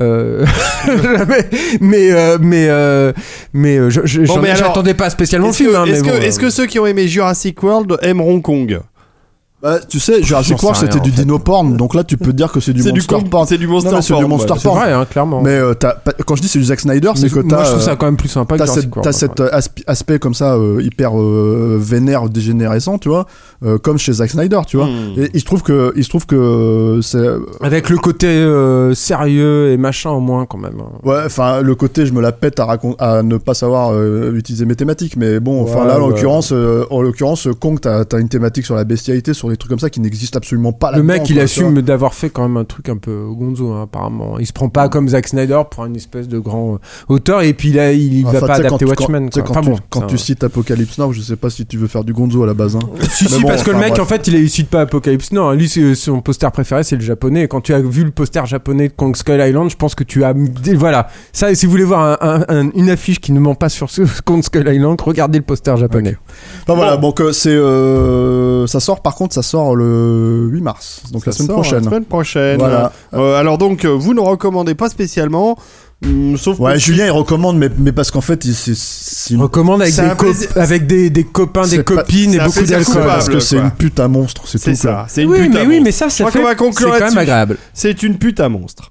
Euh, mais mais euh, mais euh, mais euh, je- je- Bon, j'en- mais alors, j'attendais pas spécialement le film. hein, est-ce mais que- bon, est-ce que ceux qui ont aimé Jurassic World aimeront Kong? Bah, tu sais, Jurassic World, c'était du dino porn, donc là, tu peux te dire que c'est du du monster Kong, porn. c'est du monster Non, mais c'est du porn, monster ouais. c'est porn. vrai, hein, clairement. Mais euh, t'as- quand je dis c'est du Zack Snyder, c'est que moi t'as. je trouve euh, ça quand même plus sympa que T'as Jurassic cette, World, t'as quoi. cet aspe- aspect comme ça euh, hyper euh, vénère, dégénérescent, tu vois, euh, comme chez Zack Snyder, tu vois. Hmm. Et il se trouve que, il se trouve que euh, c'est, Avec le côté euh, sérieux et machin au moins quand même. hein. ouais, enfin le côté je me la pète à, racon- à ne pas savoir euh, utiliser mes thématiques, mais bon, enfin Ouais, là en ouais. l'occurrence, euh, en l'occurrence Kong, t'as, t'as une thématique sur la bestialité, sur des trucs comme ça qui n'existent absolument pas. Le mec, il assume d'avoir fait quand même un truc un peu gonzo, hein, apparemment. Il se prend pas comme Zack Snyder pour une espèce de grand euh, auteur, et puis là, il va pas adapter Watchmen. Quand. Enfin tu, quand tu cites Apocalypse Now, je sais pas si tu veux faire du gonzo à la base. Hein. Si, si, bon, parce que le enfin, mec, bref. en fait, il cite pas Apocalypse Now. hein. Lui, c'est- son poster préféré, c'est le japonais. Et quand tu as vu le poster japonais de Kong Skull Island, je pense que tu as. Voilà. Ça, si vous voulez voir un- un- un- une affiche qui ne ment pas sur ce Kong Skull Island, regardez le poster japonais. Enfin voilà, donc euh, c'est euh, ça sort par contre ça sort le 8 mars, donc la semaine sort prochaine. La semaine prochaine. Voilà. Euh, alors donc, euh, vous ne recommandez pas spécialement, hum, sauf Ouais, que- Julien il recommande mais, mais parce qu'en fait il- c'est c'est recommande avec, C'est des, plaisir- avec des, des copains, C'est des pas- copines c'est et beaucoup d'alcool. parce que c'est une pute à monstre, c'est tout. ça. C'est une Oui, pute mais à oui, monstre. mais ça, fait. C'est quand même agréable. C'est une pute à monstre.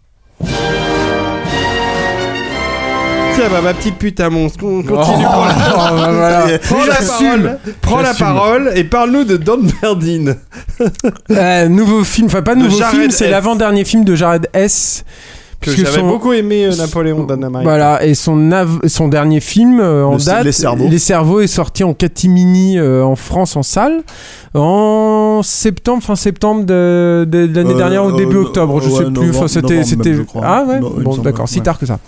Tiens, bah, ma petite pute à monstre, on continue. prends la- Oh, bah, voilà. Prends la parole, prends la J'assume. parole et parle-nous de Don Verdine. Euh, nouveau film, enfin pas nouveau Jared film, c'est l'avant-dernier film de Jared S. Que j'avais son- beaucoup aimé euh, Napoléon Dynamite. Voilà, et son, av- son dernier film euh, en Le- date, Les Cerveaux. Les Cerveaux, est sorti en catimini euh, en France en salle en septembre, fin septembre de, de- de l'année Euh, dernière ou euh, début octobre, je ouais, sais plus. Enfin, c'était, c'était. même, je crois. Ah ouais, bon d'accord, si ouais. tard que ça.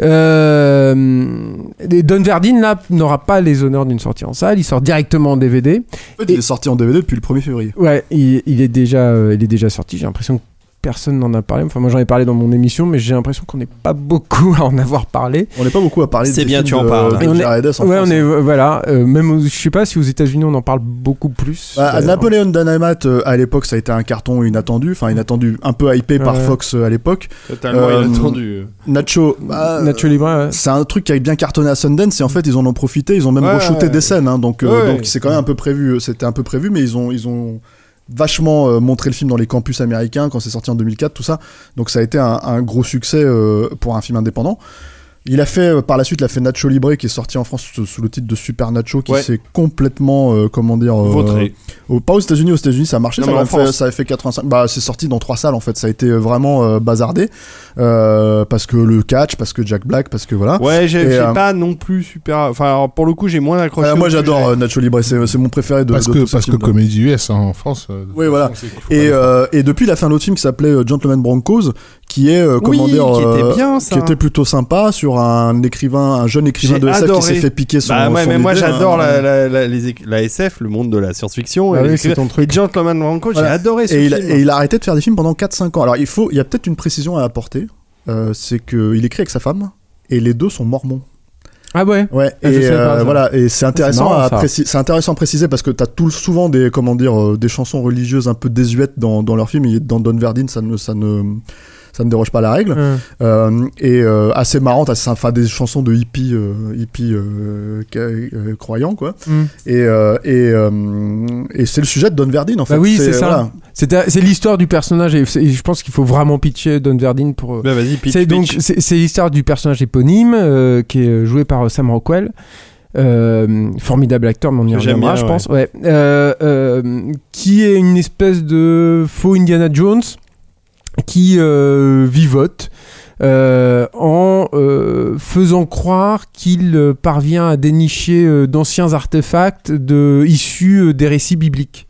Euh, et Don Verdine là n'aura pas les honneurs d'une sortie en salle, il sort directement en DVD. En fait, il est sorti en DVD depuis le 1er février. Ouais, il, il est déjà, euh, il est déjà sorti. J'ai l'impression que personne n'en a parlé. Enfin, moi j'en ai parlé dans mon émission, mais j'ai l'impression qu'on n'est pas beaucoup à en avoir parlé. On n'est pas beaucoup à parler C'est bien, tu en parles. on est- ouais, France, on est hein. euh, voilà. euh, même, aux- je sais pas si aux États-Unis on en parle beaucoup plus. Bah, d'ailleurs. Napoleon Dynamite euh, à l'époque ça a été un carton inattendu, enfin inattendu, un peu hypé par. Fox euh, à l'époque. Totalement Euh, inattendu. Nacho, bah, Nacho Libre. ouais. C'est un truc qui a bien cartonné à Sundance et en fait ils en ont profité, ils ont même Ouais, re-shooté ouais. des scènes, hein, donc, euh, Ouais. donc c'est quand même un peu prévu, c'était un peu prévu, mais ils ont, ils ont vachement euh, montré le film dans les campus américains quand c'est sorti en 2004, tout ça, donc ça a été un, gros succès euh, pour un film indépendant. Il a fait euh, par la suite, il a fait Nacho Libre qui est sorti en France sous, sous le titre de Super Nacho, qui Ouais. s'est complètement, euh, comment dire, euh, Vautré. au- pas aux États-Unis, aux États-Unis ça a marché, Non, ça, avait fait, France. ça avait fait 85. Bah, c'est sorti dans trois salles en fait, ça a été vraiment euh, bazardé euh, parce que le catch, parce que Jack Black, parce que voilà. Ouais, j'ai euh, pas non plus super. Enfin, pour le coup, j'ai moins accroché. Euh, moi j'adore Nacho Libre, c'est mon préféré de Parce de que, parce que comédie US hein, en France. Oui, voilà. Et, euh, et depuis, il a fait un autre film qui s'appelait Gentleman Broncos, qui est euh, comment Oui, dire qui était euh, bien, ça. qui était plutôt sympa sur un écrivain un jeune écrivain de SF adoré. qui s'est fait piquer son Bah ouais, son mais moi idée, j'adore hein. la, la, la, la SF, le monde de la science-fiction. Ah et oui, c'est ton truc. Et Gentleman j'ai adoré ce et il, a, film. et il a arrêté de faire des films pendant 4-5 ans alors il faut il y a peut-être une précision à apporter euh, c'est que il écrit avec sa femme et les deux sont mormons Ah ouais? Ouais, Ah, et euh, voilà, et c'est intéressant marrant, à préciser. C'est intéressant à préciser parce que t'as tout souvent des comment dire euh, des chansons religieuses un peu désuètes dans dans leurs films. Et dans Don Verdine, ça ne ça ne ça ne déroge pas à la règle. Euh, et euh, assez marrante, assez, enfin des chansons de hippies euh, euh, euh, croyants quoi. Hum. Et euh, et euh, et c'est le sujet de Don Verdine en fait. Bah oui, c'est ça. voilà. C'est l'histoire du personnage et je pense qu'il faut vraiment pitcher Don Verdine pour. Bah vas-y, pitch, c'est donc c'est l'histoire du personnage éponyme euh, qui est joué par Sam Rockwell. Euh, formidable acteur, mais on y reviendra, bien, je ouais. pense. Ouais. Euh, euh, qui est une espèce de faux Indiana Jones qui euh, vivote euh, en euh, faisant croire qu'il parvient à dénicher d'anciens artefacts issus des récits bibliques.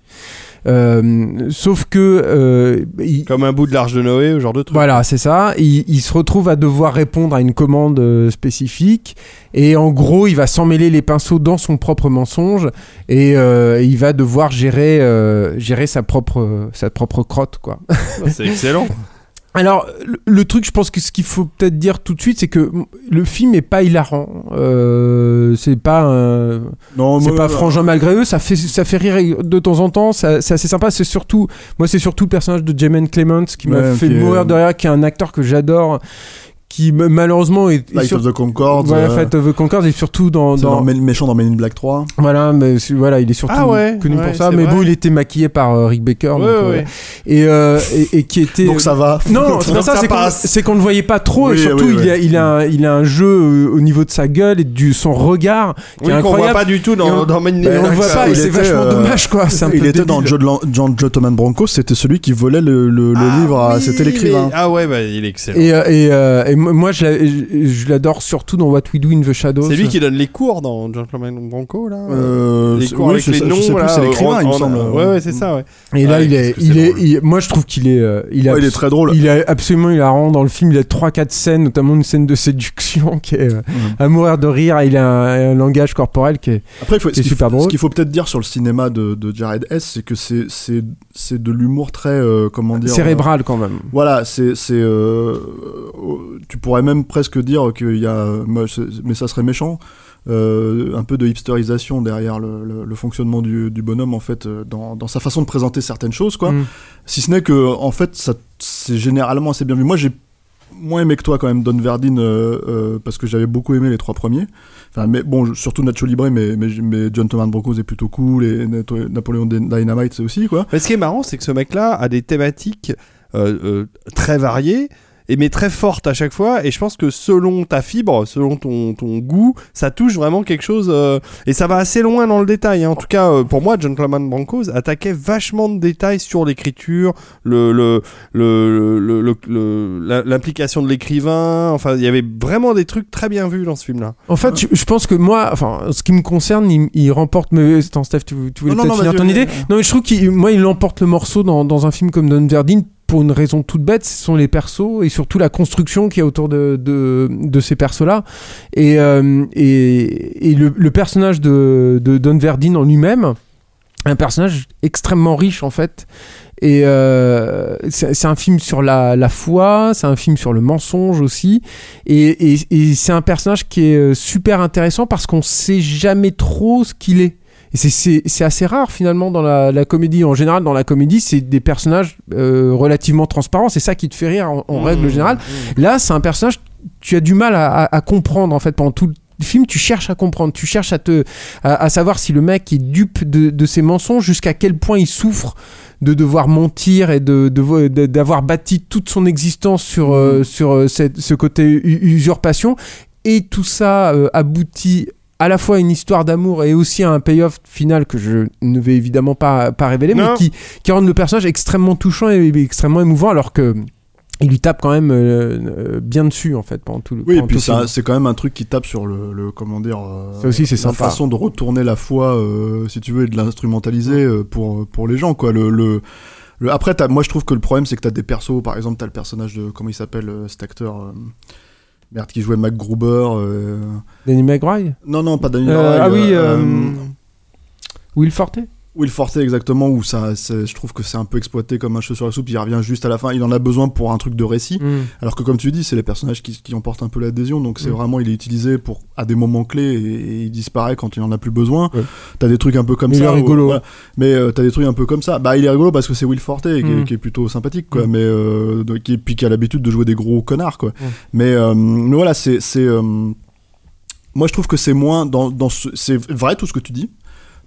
Euh, sauf que euh, il- Comme un bout de l'arche de Noé, ce genre de truc. voilà, c'est ça. Il, il se retrouve à devoir répondre à une commande euh, spécifique. Et en gros, il va s'emmêler les pinceaux dans son propre mensonge. Et euh, il va devoir gérer, euh, gérer sa, propre, sa propre crotte, quoi. C'est excellent. Alors, le, truc, je pense que ce qu'il faut peut-être dire tout de suite, c'est que le film est pas hilarant. Euh, c'est pas un. Non, C'est pas euh, frangin malgré eux, ça fait, ça fait rire de temps en temps, ça- c'est assez sympa. C'est surtout, moi, c'est surtout le personnage de Jamin Clements qui m'a Ouais, fait mourir de rire, qui est un acteur que j'adore, qui malheureusement est, est Light sur- of the Concorde. Ouais, euh, Fate of the Concorde et surtout dans, c'est dans- dans Men- méchant dans Men in Black 3. voilà, mais voilà, il est surtout Ah ouais, connu ouais, pour ça. Mais vrai. bon, il était maquillé par euh, Rick Baker, Ouais, donc, euh, ouais. et, euh, et, et qui était Donc ça va. non, c'est ça, ça c'est qu'on, qu'on le voyait pas trop et Oui, surtout oui, il, oui. a, il, a un, il a un jeu euh, au niveau de sa gueule et du son regard qui Oui, est qu'on voit incroyable. pas du tout Et dans, on- dans Man in Et on le Black, voit pas, et il c'est vachement dommage quoi. Il était dans. John, Gentleman Bronco, c'était celui qui volait le, Ah livre, c'était l'écrivain. mais- Ah ouais, bah, il est excellent. Et, moi, je, l'a- je- je l'adore surtout dans What We Do in the Shadows. C'est lui qui donne les cours dans Gentleman Bronco, là Euh, Les cours oui, avec c'est les ça, noms, je sais plus, là, c'est l'écrivain, il me en- semble. Ouais, ouais, c'est ça, ouais. Et là, Ouais, il est, il est, moi, je trouve qu'il est, euh, il, est Ouais, il est très drôle. il est absolument hilarant dans le film. Il a trois, quatre scènes, notamment une scène de séduction qui est euh, Mhm. à mourir de rire. Il a un, un langage corporel qui est. Après, il faut, ce qu'il super faut- drôle. Ce qu'il faut peut-être dire sur le cinéma de, de Jared Hess, c'est que c'est c'est c'est de l'humour très euh, comment dire cérébral quand même. voilà, c'est c'est tu pourrais même presque dire qu'il y a c'est- mais ça serait méchant. euh, un peu de hipsterisation derrière le, le- le fonctionnement du, du bonhomme en fait euh, dans, dans sa façon de présenter certaines choses quoi Mm. si ce n'est que en fait ça c'est généralement assez bien vu moi j'ai moins aimé que toi quand même Don Verdine euh, euh, parce que j'avais beaucoup aimé les trois premiers enfin mais bon surtout Nacho Libre mais mais, mais John Thomas Broncos est plutôt cool et Napoléon Dynamite c'est aussi quoi Mais ce qui est marrant, c'est que ce mec-là a des thématiques euh, euh, très variées. Et mais très fortes à chaque fois, et je pense que selon ta fibre, selon ton, ton goût, ça touche vraiment quelque chose, euh, et ça va assez loin dans le détail. hein. En tout cas, euh, pour moi, Gentleman Broncos attaquait vachement de détails sur l'écriture, le, le, le, le- le- le- l'implication de l'écrivain. Enfin, il y avait vraiment des trucs très bien vus dans ce film-là. En fait, je, je pense que moi, enfin, ce qui me concerne, il, il remporte. Mais attends, Steph, tu, tu voulais Non, non, peut-être finir ton idée? Non, mais je trouve qu'il, moi, il emporte le morceau dans, dans un film comme Don Verdine pour une raison toute bête. Ce sont les persos et surtout la construction qui est autour de, ces persos-là. Et, euh, le, personnage de, Don Verdine en lui-même, un personnage extrêmement riche en fait. Et euh, c'est un film sur la, foi, c'est un film sur le mensonge aussi. Et, c'est un personnage qui est euh, super intéressant parce qu'on sait jamais trop ce qu'il est. Et c'est- assez rare finalement dans la, la comédie. En général, dans la comédie, c'est des personnages euh, relativement transparents. C'est ça qui te fait rire en, en règle générale. Là, c'est un personnage, tu as du mal à, à- à comprendre en fait pendant tout le film. Tu cherches à comprendre, tu cherches à te, à, à savoir si le mec est dupe de, de ses mensonges, jusqu'à quel point il souffre de devoir mentir et de d'avoir bâti toute son existence sur euh, sur euh, cette- ce côté usurpation. Et tout ça euh, aboutit à la fois une histoire d'amour et aussi un payoff final que je ne vais évidemment pas, pas révéler, Non. mais qui, qui rend le personnage extrêmement touchant et, et extrêmement émouvant, alors que il lui tape quand même euh, euh, bien dessus en fait pendant tout le Oui, et puis c'est quand même un truc qui tape sur le, le- comment dire, euh, Ça aussi, c'est la sympa. façon de retourner la foi, euh, si tu veux, et de l'instrumentaliser pour pour les gens, quoi. Le, le Le, après, moi je trouve que le problème c'est que t'as des persos, par exemple, t'as le personnage de comment il s'appelle cet acteur, merde, qui jouait MacGruber. euh, Danny McBride? Non, non, pas Danny Euh, Boyle, Ah oui, euh, Will Forte? Will Forte exactement où ça je trouve que c'est un peu exploité comme un cheveu sur la soupe il revient juste à la fin il en a besoin pour un truc de récit Mm. alors que comme tu dis c'est les personnages qui, qui emportent un peu l'adhésion donc c'est Mm. vraiment il est utilisé pour à des moments clés et, et il disparaît quand il en a plus besoin Ouais. t'as des trucs un peu comme Mais il ça est où- rigolo. voilà. mais euh, t'as des trucs un peu comme ça bah il est rigolo parce que c'est Will Forte qui, est- Mm. qui est plutôt sympathique quoi mais euh, de- qui puis qui a l'habitude de jouer des gros connards quoi mais, euh, mais voilà c'est moi je trouve que c'est moins dans, dans ce, c'est vrai tout ce que tu dis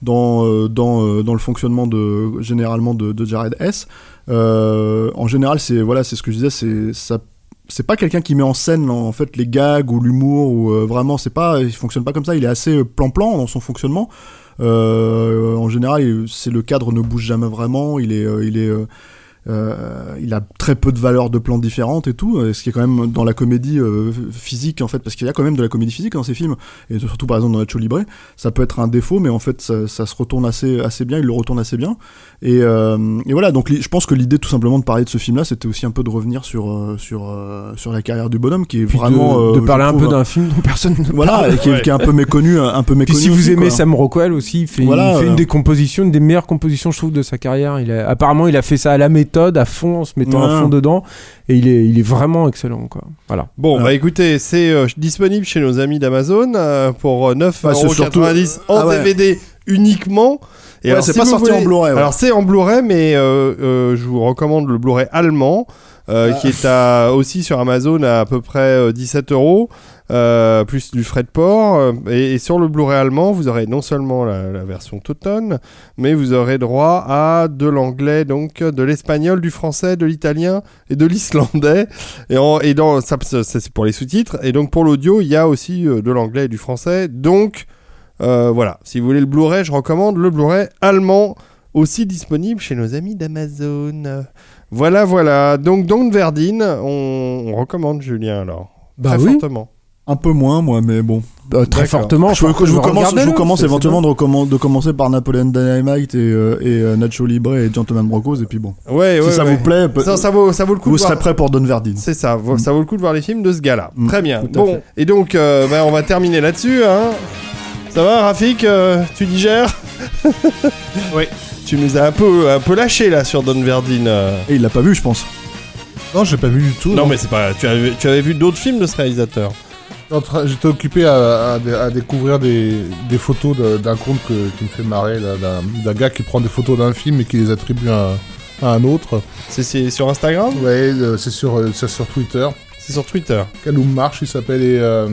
dans, euh, dans, euh, dans le fonctionnement de, généralement de, Jared S. Euh, en général, c'est voilà, c'est ce que je disais, c'est ça. C'est pas quelqu'un qui met en scène en fait les gags ou l'humour ou euh, vraiment c'est pas il fonctionne pas comme ça il est assez plan-plan dans son fonctionnement en général c'est le cadre ne bouge jamais vraiment il est il est euh, il a très peu de valeurs de plans différentes et tout, euh, ce qui est quand même dans la comédie euh, physique en fait, parce qu'il y a quand même de la comédie physique dans ces films, et surtout par exemple dans Nacho Libre, ça peut être un défaut, mais en fait ça, ça se retourne assez, assez bien, il le retourne assez bien. Et, euh, et voilà, donc je pense que l'idée tout simplement de parler de ce film-là, c'était aussi un peu de revenir sur, sur, sur la carrière du bonhomme, qui est Puis vraiment... de, parler un peu d'un film dont personne ne Voilà, parle. et qui, est- qui est un peu méconnu, un peu Puis méconnu. si vous aimez quoi. Sam Rockwell aussi, il fait, il Voilà, fait une des compositions, une des meilleures compositions, je trouve, de sa carrière. Il a, apparemment, il a fait ça à la méthode, à fond, en se mettant à fond dedans, et il est, il est vraiment excellent, quoi. Voilà. Bon, bah écoutez, c'est euh, disponible chez nos amis d'Amazon euh, pour euh, 9,90€ Bah, c'est surtout- en Ah ouais. DVD uniquement. Et Ouais, alors, c'est si pas sorti en Blu-ray. ouais. Alors c'est en Blu-ray, mais euh, euh, je vous recommande le Blu-ray allemand, euh, Ah. qui est à, aussi sur Amazon à à peu près euh, 17 euros, euh, plus du frais de port. euh, Et, et sur le Blu-ray allemand, vous aurez non seulement la, la version Tauton, mais vous aurez droit à de l'anglais, donc de l'espagnol, du français, de l'italien et de l'islandais. Et, en- et dans ça, c'est pour les sous-titres. Et donc pour l'audio, il y a aussi euh, de l'anglais et du français. Donc euh, voilà, si vous voulez le Blu-ray, je recommande le Blu-ray allemand, aussi disponible chez nos amis d'Amazon. Voilà, voilà. Donc, Don Verdine, on, on recommande Julien alors. Bah Très oui. fortement. Un peu moins, moi, mais bon. Euh, très fortement. Je, vous- enfin, je vous commence, je vous commence éventuellement de, commencer par Napoleon Dynamite et, euh, et euh, Nacho Libre et Gentleman Brocos, et puis bon. Ouais, si ouais, ça ouais. vous plaît, Ça, ça vaut, ça vaut le coup vous de voir. serez prêt pour Don Verdine. C'est ça, vaut- Mm. ça vaut le coup de voir les films de ce gars-là. Mm. Très bien. Tout Bon, fait. et donc, euh, bah, on va terminer là-dessus. Hein. Ça va, Rafik euh, Tu digères Oui. Tu nous as un peu, un peu lâché là sur Don Verdine. euh. Et il l'a pas vu, je pense. Non, j'ai pas vu du tout. Non, mais c'est pas. Tu avais, tu avais vu d'autres films de ce réalisateur J'étais occupé à, à dé- à découvrir des, des photos d'un compte que- qui me fait marrer, d'un gars qui prend des photos d'un film et qui les attribue à, à un autre. C'est- sur Instagram? Ouais, euh, c'est sur, euh, c'est sur Twitter. C'est sur Twitter. Kaloum March, il s'appelle, et, euh,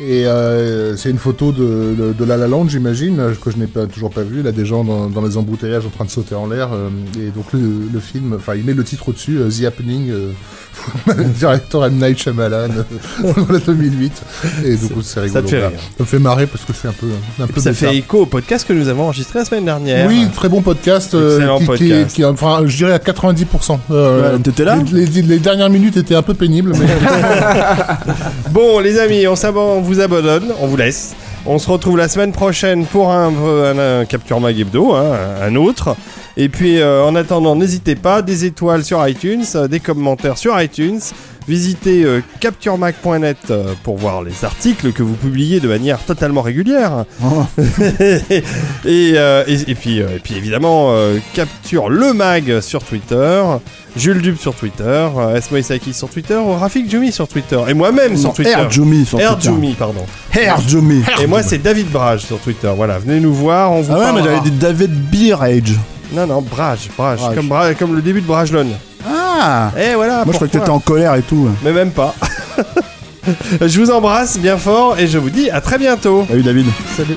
et euh, c'est une photo de, de, de La La Land, j'imagine, que je n'ai pas, toujours pas vu. Il a des gens dans, dans les embouteillages en train de sauter en l'air. euh, et donc le, le film, enfin, il met le titre au-dessus, euh, The Happening, euh, directeur M. Night Shyamalan, euh, dans la 2008. Et donc c'est rigolo. Ça te fait rire. Ça me fait marrer parce que c'est un peu, un peu ça fait écho au podcast que nous avons enregistré la semaine dernière. Oui, très bon podcast. qui, qui- podcast. qui- enfin, je dirais à 90%. Euh, Ouais, T'étais là les, les- les dernières minutes étaient un peu pénibles, mais Bon, les amis, on, s'ab- on vous abandonne, on vous laisse. On se retrouve la semaine prochaine pour un, Capture Mag Hebdo, hein, un autre. Et puis, euh, en attendant, n'hésitez pas, des étoiles sur iTunes, euh, des commentaires sur iTunes. Visitez euh, capturemag.net euh, pour voir les articles que vous publiez de manière totalement régulière. Oh. et, et, et puis, et puis évidemment, capture le mag sur Twitter, Jules Dub sur Twitter, Esmo Isaki sur Twitter, ou Rafik Jumi sur Twitter, et moi-même sur Twitter. Air Jumi sur Air Twitter. Jumi, pardon. Air Jumi. Et moi, c'est David Brage sur Twitter. Voilà, venez nous voir. On vous Ah ouais, mais j'avais dit David Beerage. Non, non, Brage, Brage, Brage. Comme, Bra- comme le début de Bragelonne. Ah Eh voilà, Moi je crois que t'étais en colère et tout. Mais même pas. je vous embrasse bien fort et je vous dis à très bientôt. Salut David. Salut.